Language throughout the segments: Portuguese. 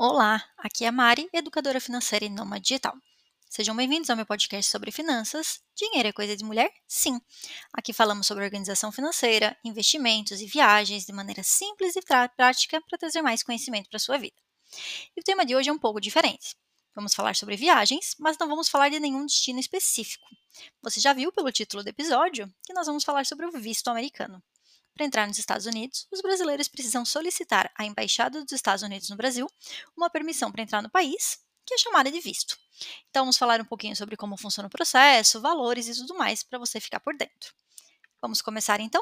Olá, aqui é a Mari, educadora financeira e nômade digital. Sejam bem-vindos ao meu podcast sobre finanças. Dinheiro é coisa de mulher? Sim. Aqui falamos sobre organização financeira, investimentos e viagens de maneira simples e prática para trazer mais conhecimento para sua vida. E o tema de hoje é um pouco diferente. Vamos falar sobre viagens, mas não vamos falar de nenhum destino específico. Você já viu pelo título do episódio que nós vamos falar sobre o visto americano. Para entrar nos Estados Unidos, os brasileiros precisam solicitar à Embaixada dos Estados Unidos no Brasil uma permissão para entrar no país, que é chamada de visto. Então, vamos falar um pouquinho sobre como funciona o processo, valores e tudo mais para você ficar por dentro. Vamos começar então?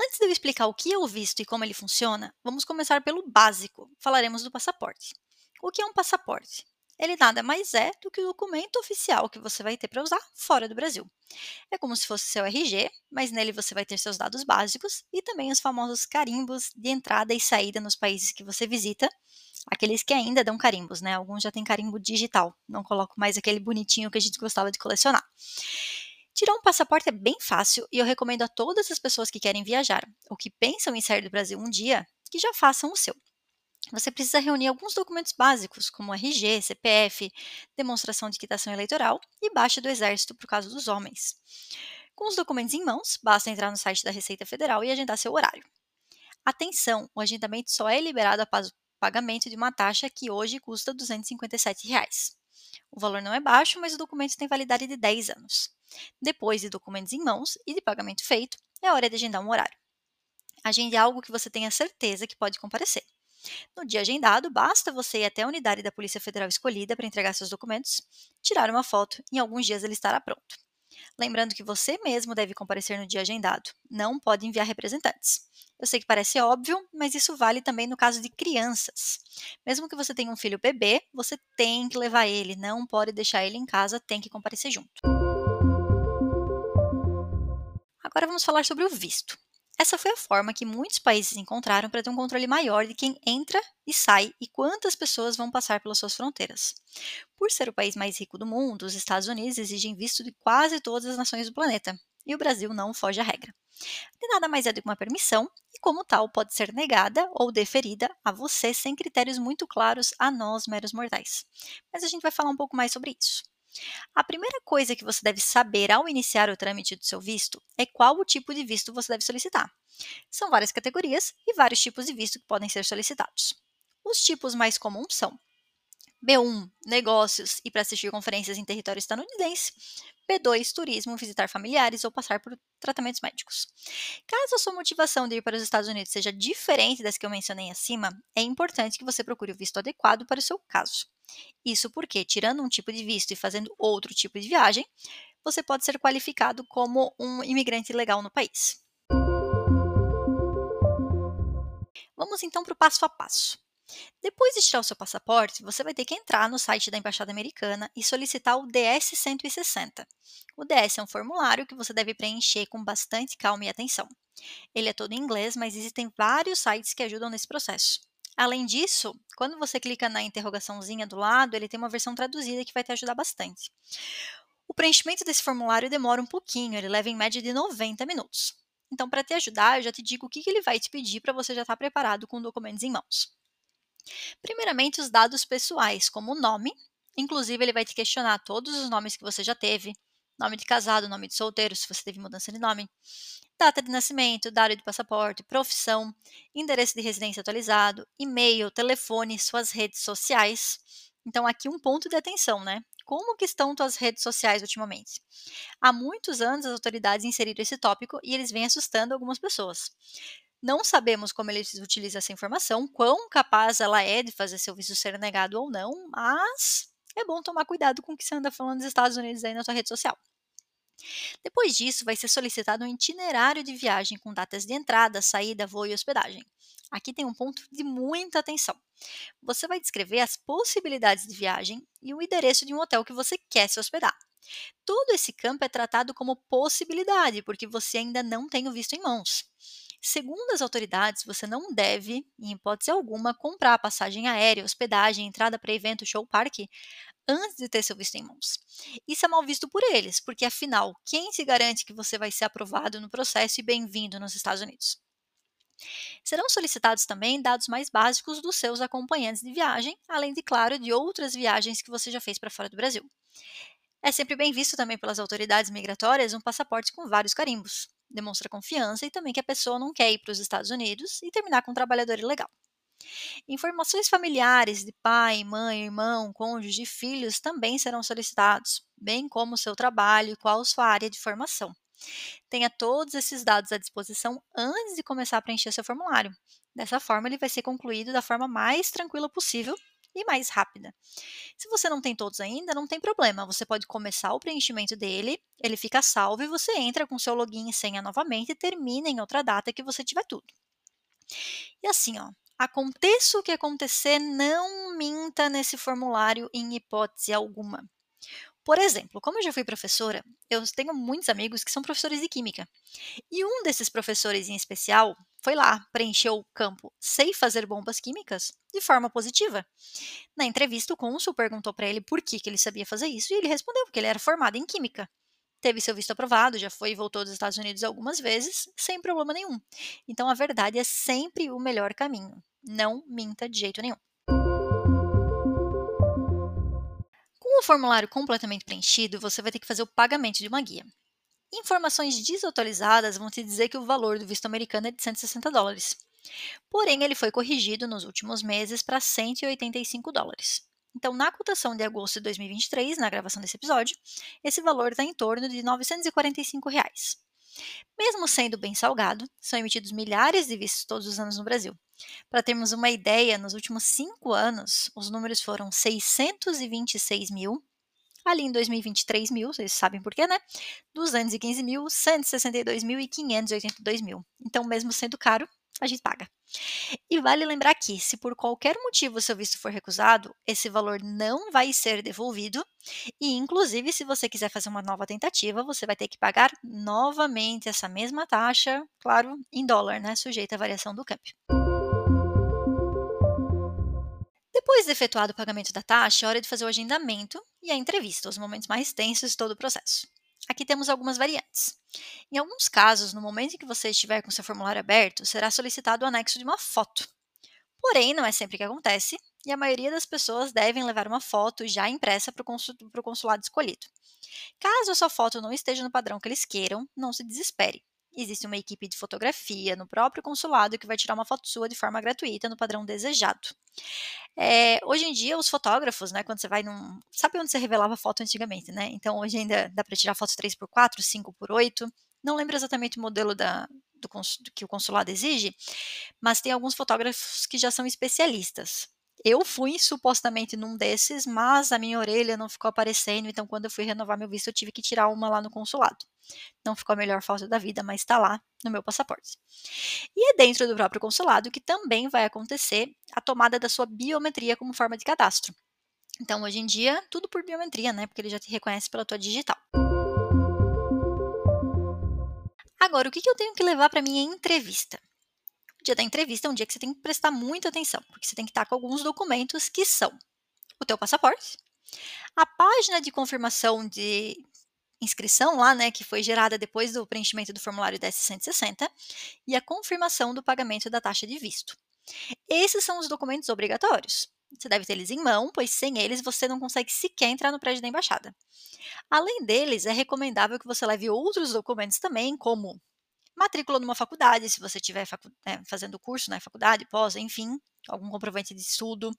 Antes de eu explicar o que é o visto e como ele funciona, vamos começar pelo básico. Falaremos do passaporte. O que é um passaporte? Ele nada mais é do que o documento oficial que você vai ter para usar fora do Brasil. É como se fosse seu RG, mas nele você vai ter seus dados básicos e também os famosos carimbos de entrada e saída nos países que você visita, aqueles que ainda dão carimbos, né? Alguns já têm carimbo digital, não coloco mais aquele bonitinho que a gente gostava de colecionar. Tirar um passaporte é bem fácil e eu recomendo a todas as pessoas que querem viajar ou que pensam em sair do Brasil um dia que já façam o seu você precisa reunir alguns documentos básicos, como RG, CPF, demonstração de quitação eleitoral e baixa do Exército para o caso dos homens. Com os documentos em mãos, basta entrar no site da Receita Federal e agendar seu horário. Atenção, o agendamento só é liberado após o pagamento de uma taxa que hoje custa 257 reais. O valor não é baixo, mas o documento tem validade de 10 anos. Depois de documentos em mãos e de pagamento feito, é hora de agendar um horário. Agende algo que você tenha certeza que pode comparecer. No dia agendado, basta você ir até a unidade da Polícia Federal escolhida para entregar seus documentos, tirar uma foto e em alguns dias ele estará pronto. Lembrando que você mesmo deve comparecer no dia agendado, não pode enviar representantes. Eu sei que parece óbvio, mas isso vale também no caso de crianças. Mesmo que você tenha um filho bebê, você tem que levar ele, não pode deixar ele em casa, tem que comparecer junto. Agora vamos falar sobre o visto. Essa foi a forma que muitos países encontraram para ter um controle maior de quem entra e sai e quantas pessoas vão passar pelas suas fronteiras. Por ser o país mais rico do mundo, os Estados Unidos exigem visto de quase todas as nações do planeta, e o Brasil não foge à regra. De nada mais é do que uma permissão, e como tal pode ser negada ou deferida a você sem critérios muito claros a nós, meros mortais. Mas a gente vai falar um pouco mais sobre isso. A primeira coisa que você deve saber ao iniciar o trâmite do seu visto é qual o tipo de visto você deve solicitar. São várias categorias e vários tipos de visto que podem ser solicitados. Os tipos mais comuns são B1, negócios e para assistir conferências em território estadunidense. B2, turismo, visitar familiares ou passar por tratamentos médicos. Caso a sua motivação de ir para os Estados Unidos seja diferente das que eu mencionei acima, é importante que você procure o visto adequado para o seu caso. Isso porque, tirando um tipo de visto e fazendo outro tipo de viagem, você pode ser qualificado como um imigrante legal no país. Vamos então para o passo a passo. Depois de tirar o seu passaporte, você vai ter que entrar no site da Embaixada Americana e solicitar o DS-160. O DS é um formulário que você deve preencher com bastante calma e atenção. Ele é todo em inglês, mas existem vários sites que ajudam nesse processo. Além disso, quando você clica na interrogaçãozinha do lado, ele tem uma versão traduzida que vai te ajudar bastante. O preenchimento desse formulário demora um pouquinho, ele leva em média de 90 minutos. Então, para te ajudar, eu já te digo o que, ele vai te pedir para você já estar tá preparado com documentos em mãos. Primeiramente, os dados pessoais, como o nome, inclusive ele vai te questionar todos os nomes que você já teve, nome de casado, nome de solteiro, se você teve mudança de nome, data de nascimento, data de passaporte, profissão, endereço de residência atualizado, e-mail, telefone, suas redes sociais. Então aqui um ponto de atenção, né? Como que estão tuas redes sociais ultimamente? Há muitos anos as autoridades inseriram esse tópico e eles vêm assustando algumas pessoas. Não sabemos como eles utilizam essa informação, quão capaz ela é de fazer seu visto ser negado ou não, mas é bom tomar cuidado com o que você anda falando dos Estados Unidos aí na sua rede social. Depois disso, vai ser solicitado um itinerário de viagem com datas de entrada, saída, voo e hospedagem. Aqui tem um ponto de muita atenção. Você vai descrever as possibilidades de viagem e o endereço de um hotel que você quer se hospedar. Todo esse campo é tratado como possibilidade, porque você ainda não tem o visto em mãos. Segundo as autoridades, você não deve, em hipótese alguma, comprar passagem aérea, hospedagem, entrada para evento, show, parque antes de ter seu visto em mãos. Isso é mal visto por eles, porque afinal, quem se garante que você vai ser aprovado no processo e bem-vindo nos Estados Unidos? Serão solicitados também dados mais básicos dos seus acompanhantes de viagem, além de, claro, de outras viagens que você já fez para fora do Brasil. É sempre bem visto também pelas autoridades migratórias um passaporte com vários carimbos. Demonstra confiança e também que a pessoa não quer ir para os Estados Unidos e terminar com um trabalhador ilegal. Informações familiares de pai, mãe, irmão, cônjuge e filhos também serão solicitados, bem como o seu trabalho e qual sua área de formação. Tenha todos esses dados à disposição antes de começar a preencher seu formulário. Dessa forma, ele vai ser concluído da forma mais tranquila possível e mais rápida. Se você não tem todos ainda, não tem problema. Você pode começar o preenchimento dele, ele fica salvo e você entra com seu login e senha novamente e termina em outra data que você tiver tudo. E assim, ó, aconteça o que acontecer, não minta nesse formulário em hipótese alguma. Por exemplo, como eu já fui professora, eu tenho muitos amigos que são professores de química. E um desses professores em especial foi lá, preencheu o campo sei fazer bombas químicas de forma positiva. Na entrevista, o cônsul perguntou para ele por que, que ele sabia fazer isso e ele respondeu porque ele era formado em química. Teve seu visto aprovado, já foi e voltou dos Estados Unidos algumas vezes, sem problema nenhum. Então a verdade é sempre o melhor caminho. Não minta de jeito nenhum. Com o formulário completamente preenchido, você vai ter que fazer o pagamento de uma guia. Informações desatualizadas vão te dizer que o valor do visto americano é de 160 dólares. Porém, ele foi corrigido nos últimos meses para 185 dólares. Então, na cotação de agosto de 2023, na gravação desse episódio, esse valor está em torno de 945 reais. Mesmo sendo bem salgado, são emitidos milhares de vistos todos os anos no Brasil. Para termos uma ideia, nos últimos cinco anos, os números foram 626 mil, ali em 2023 mil, vocês sabem por quê, né? 215 mil, 162 mil e 582 mil. Então, mesmo sendo caro, a gente paga. E vale lembrar que, se por qualquer motivo o seu visto for recusado, esse valor não vai ser devolvido. E, inclusive, se você quiser fazer uma nova tentativa, você vai ter que pagar novamente essa mesma taxa, claro, em dólar, né? Sujeita à variação do câmbio. Depois de efetuado o pagamento da taxa, é hora de fazer o agendamento e a entrevista, os momentos mais tensos de todo o processo. Aqui temos algumas variantes. Em alguns casos, no momento em que você estiver com seu formulário aberto, será solicitado o anexo de uma foto. Porém, não é sempre que acontece, e a maioria das pessoas devem levar uma foto já impressa para o consulado escolhido. Caso a sua foto não esteja no padrão que eles queiram, não se desespere. Existe uma equipe de fotografia no próprio consulado que vai tirar uma foto sua de forma gratuita no padrão desejado. É, hoje em dia, os fotógrafos, né, quando você vai num. Sabe onde você revelava foto antigamente, né? Então, hoje ainda dá para tirar fotos 3x4, 5x8. Não lembro exatamente o modelo da, do que o consulado exige, mas tem alguns fotógrafos que já são especialistas. Eu fui supostamente num desses, mas a minha orelha não ficou aparecendo, então quando eu fui renovar meu visto, eu tive que tirar uma lá no consulado. Não ficou a melhor foto da vida, mas está lá no meu passaporte. E é dentro do próprio consulado que também vai acontecer a tomada da sua biometria como forma de cadastro. Então, hoje em dia, tudo por biometria, né? Porque ele já te reconhece pela tua digital. Agora, o que eu tenho que levar para minha entrevista? O dia da entrevista é um dia que você tem que prestar muita atenção, porque você tem que estar com alguns documentos que são o teu passaporte, a página de confirmação de inscrição lá, né, que foi gerada depois do preenchimento do formulário DS-160 e a confirmação do pagamento da taxa de visto. Esses são os documentos obrigatórios. Você deve ter eles em mão, pois sem eles você não consegue sequer entrar no prédio da embaixada. Além deles, é recomendável que você leve outros documentos também, como matrícula numa faculdade, se você estiver facu é, fazendo curso na né, faculdade, pós, enfim, algum comprovante de estudo,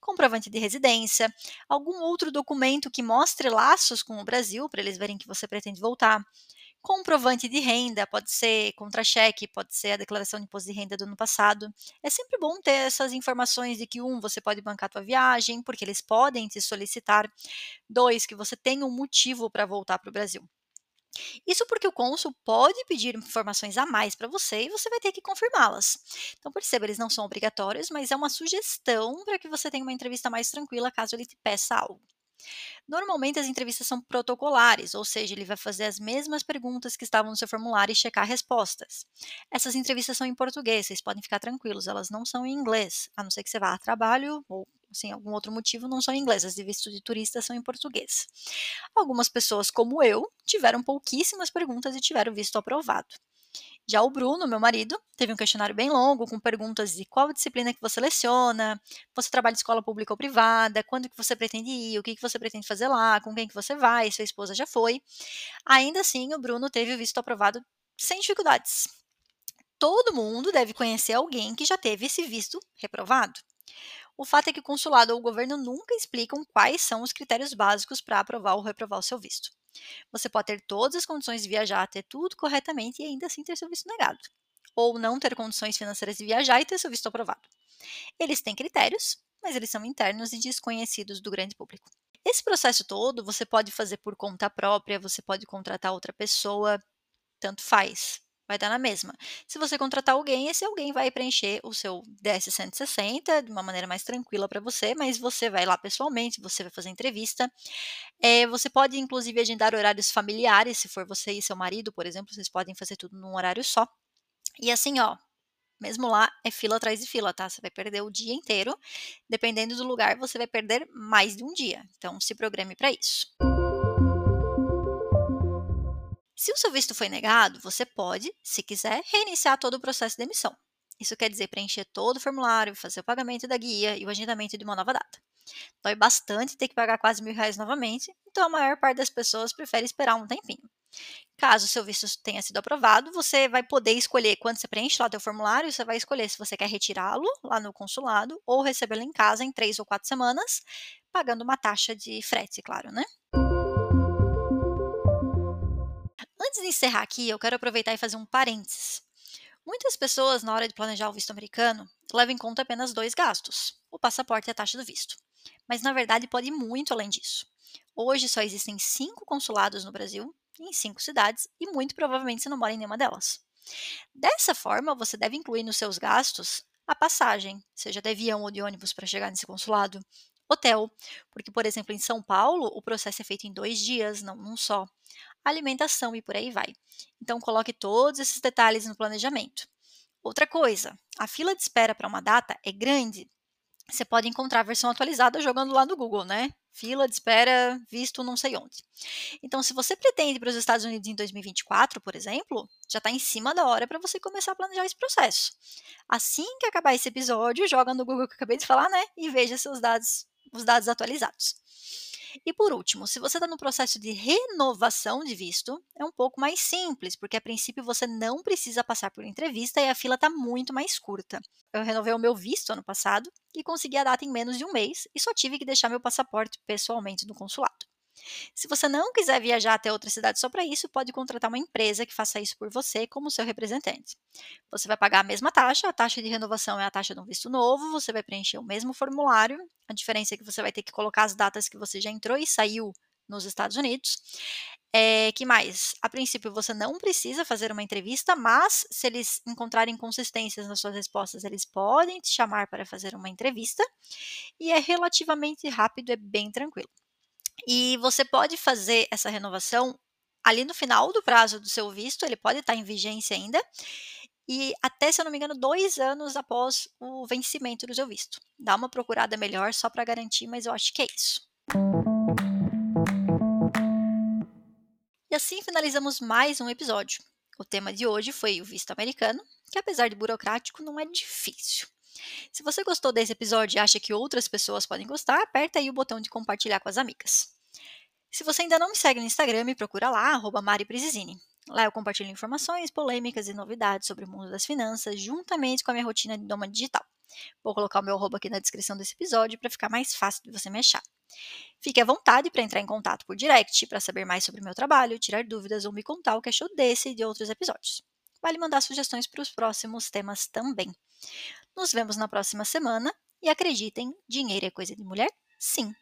comprovante de residência, algum outro documento que mostre laços com o Brasil, para eles verem que você pretende voltar. Comprovante de renda, pode ser contra-cheque, pode ser a declaração de imposto de renda do ano passado. É sempre bom ter essas informações de que, um, você pode bancar a tua viagem, porque eles podem te solicitar. Dois, que você tem um motivo para voltar para o Brasil. Isso porque o cônsul pode pedir informações a mais para você e você vai ter que confirmá-las. Então, perceba, eles não são obrigatórios, mas é uma sugestão para que você tenha uma entrevista mais tranquila caso ele te peça algo. Normalmente as entrevistas são protocolares, ou seja, ele vai fazer as mesmas perguntas que estavam no seu formulário e checar respostas. Essas entrevistas são em português, vocês podem ficar tranquilos, elas não são em inglês, a não ser que você vá a trabalho ou sem algum outro motivo, não são em inglês, as de visto de turista são em português. Algumas pessoas, como eu, tiveram pouquíssimas perguntas e tiveram visto aprovado. Já o Bruno, meu marido, teve um questionário bem longo com perguntas de qual disciplina que você leciona, você trabalha em escola pública ou privada, quando que você pretende ir, o que que você pretende fazer lá, com quem que você vai, sua esposa já foi. Ainda assim, o Bruno teve o visto aprovado sem dificuldades. Todo mundo deve conhecer alguém que já teve esse visto reprovado. O fato é que o consulado ou o governo nunca explicam quais são os critérios básicos para aprovar ou reprovar o seu visto. Você pode ter todas as condições de viajar, ter tudo corretamente e ainda assim ter seu visto negado. Ou não ter condições financeiras de viajar e ter seu visto aprovado. Eles têm critérios, mas eles são internos e desconhecidos do grande público. Esse processo todo você pode fazer por conta própria, você pode contratar outra pessoa, tanto faz vai dar na mesma. Se você contratar alguém, esse alguém vai preencher o seu DS 160 de uma maneira mais tranquila para você, mas você vai lá pessoalmente, você vai fazer entrevista. É, você pode, inclusive, agendar horários familiares, se for você e seu marido, por exemplo, vocês podem fazer tudo num horário só. E assim, ó, mesmo lá é fila atrás de fila, tá? Você vai perder o dia inteiro. Dependendo do lugar, você vai perder mais de um dia. Então, se programe para isso. Se o seu visto foi negado, você pode, se quiser, reiniciar todo o processo de emissão. Isso quer dizer preencher todo o formulário, fazer o pagamento da guia e o agendamento de uma nova data. Dói bastante ter que pagar quase mil reais novamente, então a maior parte das pessoas prefere esperar um tempinho. Caso seu visto tenha sido aprovado, você vai poder escolher quando você preenche lá o formulário, você vai escolher se você quer retirá-lo lá no consulado ou recebê-lo em casa em três ou quatro semanas, pagando uma taxa de frete, claro, né? Antes de encerrar aqui, eu quero aproveitar e fazer um parênteses. Muitas pessoas, na hora de planejar o visto americano, levam em conta apenas dois gastos: o passaporte e a taxa do visto. Mas na verdade pode ir muito além disso. Hoje só existem cinco consulados no Brasil, em cinco cidades, e muito provavelmente você não mora em nenhuma delas. Dessa forma, você deve incluir nos seus gastos a passagem, seja de avião ou de ônibus para chegar nesse consulado, hotel, porque, por exemplo, em São Paulo, o processo é feito em dois dias, não só alimentação e por aí vai. Então, coloque todos esses detalhes no planejamento. Outra coisa, a fila de espera para uma data é grande. Você pode encontrar a versão atualizada jogando lá no Google, né? Fila de espera visto não sei onde. Então, se você pretende para os Estados Unidos em 2024, por exemplo, já está em cima da hora para você começar a planejar esse processo. Assim que acabar esse episódio, joga no Google que eu acabei de falar, né? E veja seus dados, os dados atualizados. E por último, se você está no processo de renovação de visto, é um pouco mais simples, porque a princípio você não precisa passar por entrevista e a fila está muito mais curta. Eu renovei o meu visto ano passado e consegui a data em menos de um mês e só tive que deixar meu passaporte pessoalmente no consulado. Se você não quiser viajar até outra cidade só para isso, pode contratar uma empresa que faça isso por você como seu representante. Você vai pagar a mesma taxa, a taxa de renovação é a taxa de um visto novo, você vai preencher o mesmo formulário, a diferença é que você vai ter que colocar as datas que você já entrou e saiu nos Estados Unidos. É, que mais? A princípio, você não precisa fazer uma entrevista, mas se eles encontrarem consistências nas suas respostas, eles podem te chamar para fazer uma entrevista. E é relativamente rápido, é bem tranquilo. E você pode fazer essa renovação ali no final do prazo do seu visto, ele pode estar em vigência ainda, e até, se eu não me engano, dois anos após o vencimento do seu visto. Dá uma procurada melhor só para garantir, mas eu acho que é isso. E assim finalizamos mais um episódio. O tema de hoje foi o visto americano, que apesar de burocrático, não é difícil. Se você gostou desse episódio e acha que outras pessoas podem gostar, aperta aí o botão de compartilhar com as amigas. Se você ainda não me segue no Instagram, me procura lá, arroba Lá eu compartilho informações, polêmicas e novidades sobre o mundo das finanças, juntamente com a minha rotina de doma digital. Vou colocar o meu arroba aqui na descrição desse episódio para ficar mais fácil de você me achar. Fique à vontade para entrar em contato por direct para saber mais sobre o meu trabalho, tirar dúvidas ou me contar o que achou desse e de outros episódios. Vale mandar sugestões para os próximos temas também. Nos vemos na próxima semana e acreditem, dinheiro é coisa de mulher? Sim.